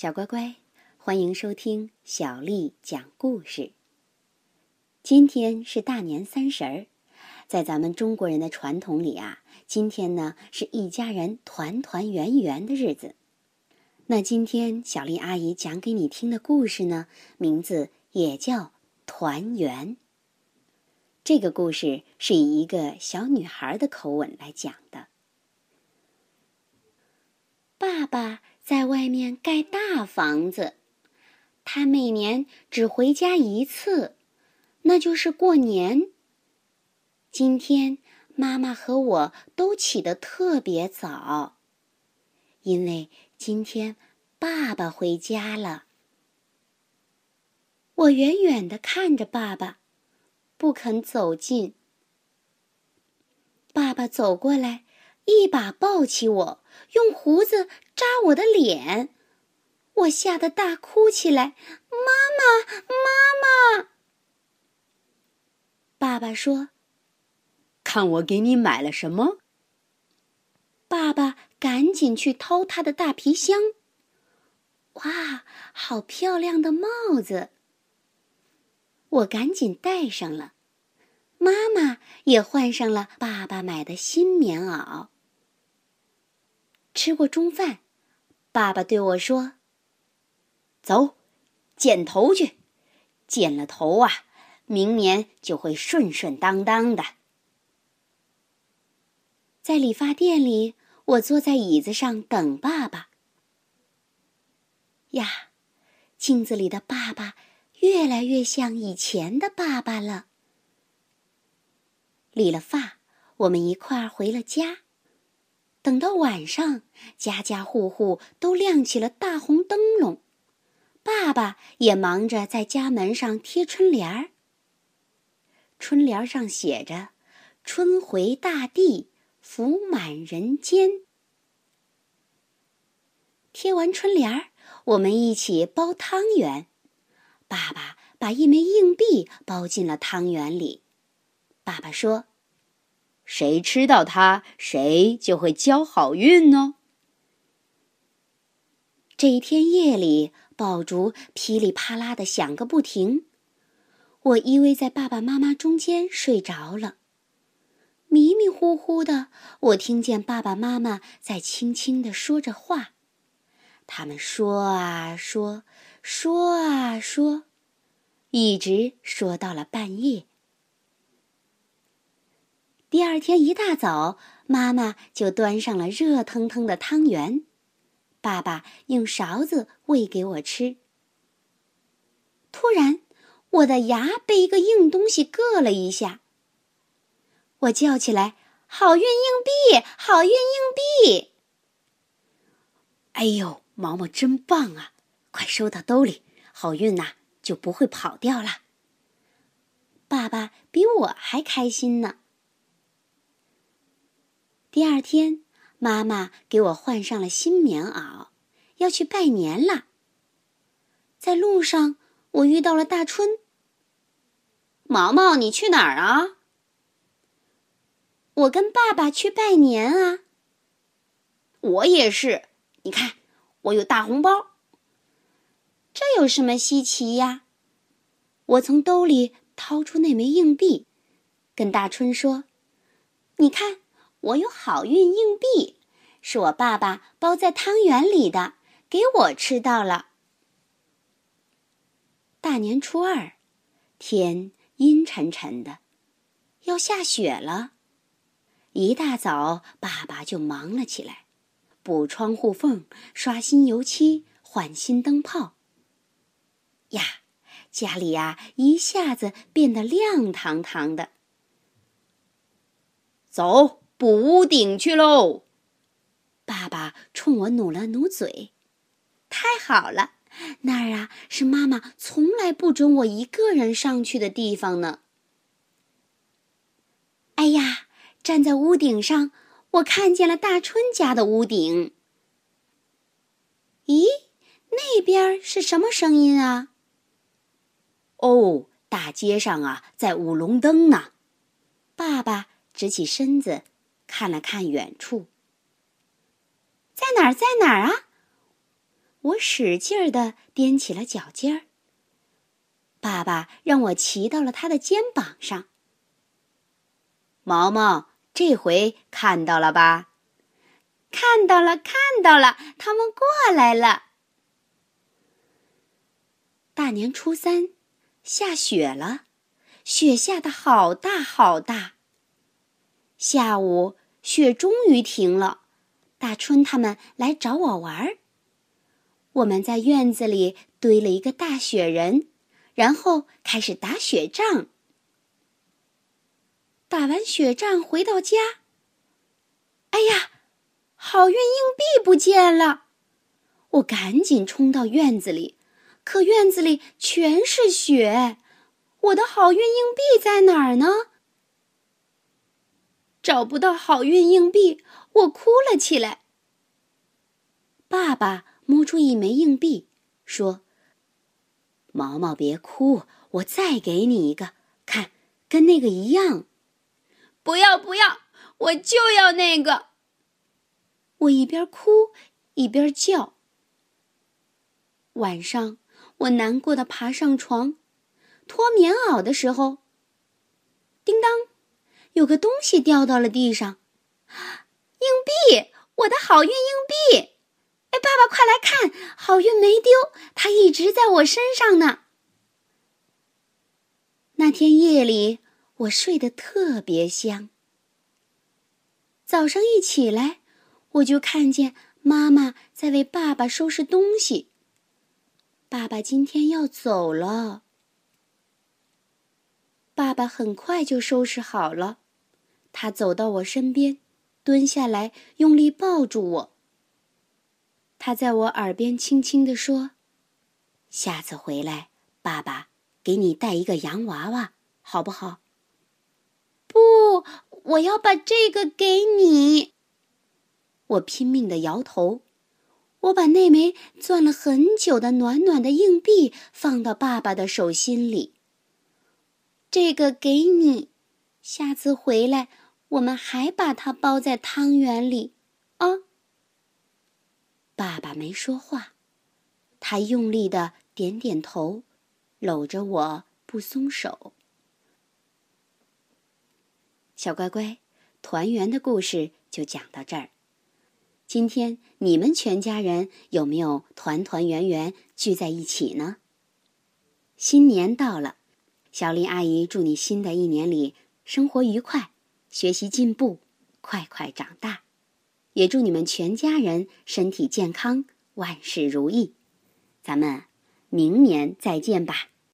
小乖乖，欢迎收听小丽讲故事。今天是大年三十儿，在咱们中国人的传统里啊，今天呢是一家人团团圆圆的日子。那今天小丽阿姨讲给你听的故事呢，名字也叫《团圆》。这个故事是以一个小女孩的口吻来讲的。爸爸。在外面盖大房子，他每年只回家一次，那就是过年。今天妈妈和我都起得特别早，因为今天爸爸回家了。我远远的看着爸爸，不肯走近。爸爸走过来。一把抱起我，用胡子扎我的脸，我吓得大哭起来。妈妈，妈妈！爸爸说：“看我给你买了什么。”爸爸赶紧去掏他的大皮箱。哇，好漂亮的帽子！我赶紧戴上了。妈妈也换上了爸爸买的新棉袄。吃过中饭，爸爸对我说：“走，剪头去，剪了头啊，明年就会顺顺当当的。”在理发店里，我坐在椅子上等爸爸。呀，镜子里的爸爸越来越像以前的爸爸了。理了发，我们一块儿回了家。等到晚上，家家户户都亮起了大红灯笼，爸爸也忙着在家门上贴春联儿。春联上写着：“春回大地，福满人间。”贴完春联儿，我们一起包汤圆。爸爸把一枚硬币包进了汤圆里。爸爸说。谁吃到它，谁就会交好运哦。这一天夜里，爆竹噼里啪啦的响个不停。我依偎在爸爸妈妈中间睡着了。迷迷糊糊的，我听见爸爸妈妈在轻轻的说着话。他们说啊说，说啊说，一直说到了半夜。第二天一大早，妈妈就端上了热腾腾的汤圆，爸爸用勺子喂给我吃。突然，我的牙被一个硬东西硌了一下，我叫起来：“好运硬币，好运硬币！”哎呦，毛毛真棒啊！快收到兜里，好运呐就不会跑掉了。爸爸比我还开心呢。第二天，妈妈给我换上了新棉袄，要去拜年了。在路上，我遇到了大春。毛毛，你去哪儿啊？我跟爸爸去拜年啊。我也是，你看，我有大红包。这有什么稀奇呀？我从兜里掏出那枚硬币，跟大春说：“你看。”我有好运硬币，是我爸爸包在汤圆里的，给我吃到了。大年初二，天阴沉沉的，要下雪了。一大早，爸爸就忙了起来，补窗户缝、刷新油漆、换新灯泡。呀，家里呀一下子变得亮堂堂的。走。补屋顶去喽！爸爸冲我努了努嘴，太好了，那儿啊是妈妈从来不准我一个人上去的地方呢。哎呀，站在屋顶上，我看见了大春家的屋顶。咦，那边是什么声音啊？哦，大街上啊在舞龙灯呢。爸爸直起身子。看了看远处，在哪儿，在哪儿啊？我使劲儿地踮起了脚尖儿。爸爸让我骑到了他的肩膀上。毛毛，这回看到了吧？看到了，看到了，他们过来了。大年初三，下雪了，雪下的好大好大。下午，雪终于停了，大春他们来找我玩儿。我们在院子里堆了一个大雪人，然后开始打雪仗。打完雪仗回到家，哎呀，好运硬币不见了！我赶紧冲到院子里，可院子里全是雪，我的好运硬币在哪儿呢？找不到好运硬币，我哭了起来。爸爸摸出一枚硬币，说：“毛毛，别哭，我再给你一个，看，跟那个一样。”不要不要！我就要那个。我一边哭一边叫。晚上，我难过的爬上床，脱棉袄的时候，叮当，有个东西掉到了地上，硬币！我的好运硬币！哎，爸爸，快来看，好运没丢，它一直在我身上呢。那天夜里。我睡得特别香。早上一起来，我就看见妈妈在为爸爸收拾东西。爸爸今天要走了。爸爸很快就收拾好了，他走到我身边，蹲下来，用力抱住我。他在我耳边轻轻地说：“下次回来，爸爸给你带一个洋娃娃，好不好？”不，我要把这个给你。我拼命的摇头。我把那枚攥了很久的暖暖的硬币放到爸爸的手心里。这个给你，下次回来我们还把它包在汤圆里，啊。爸爸没说话，他用力的点点头，搂着我不松手。小乖乖，团圆的故事就讲到这儿。今天你们全家人有没有团团圆圆聚在一起呢？新年到了，小丽阿姨祝你新的一年里生活愉快，学习进步，快快长大。也祝你们全家人身体健康，万事如意。咱们明年再见吧。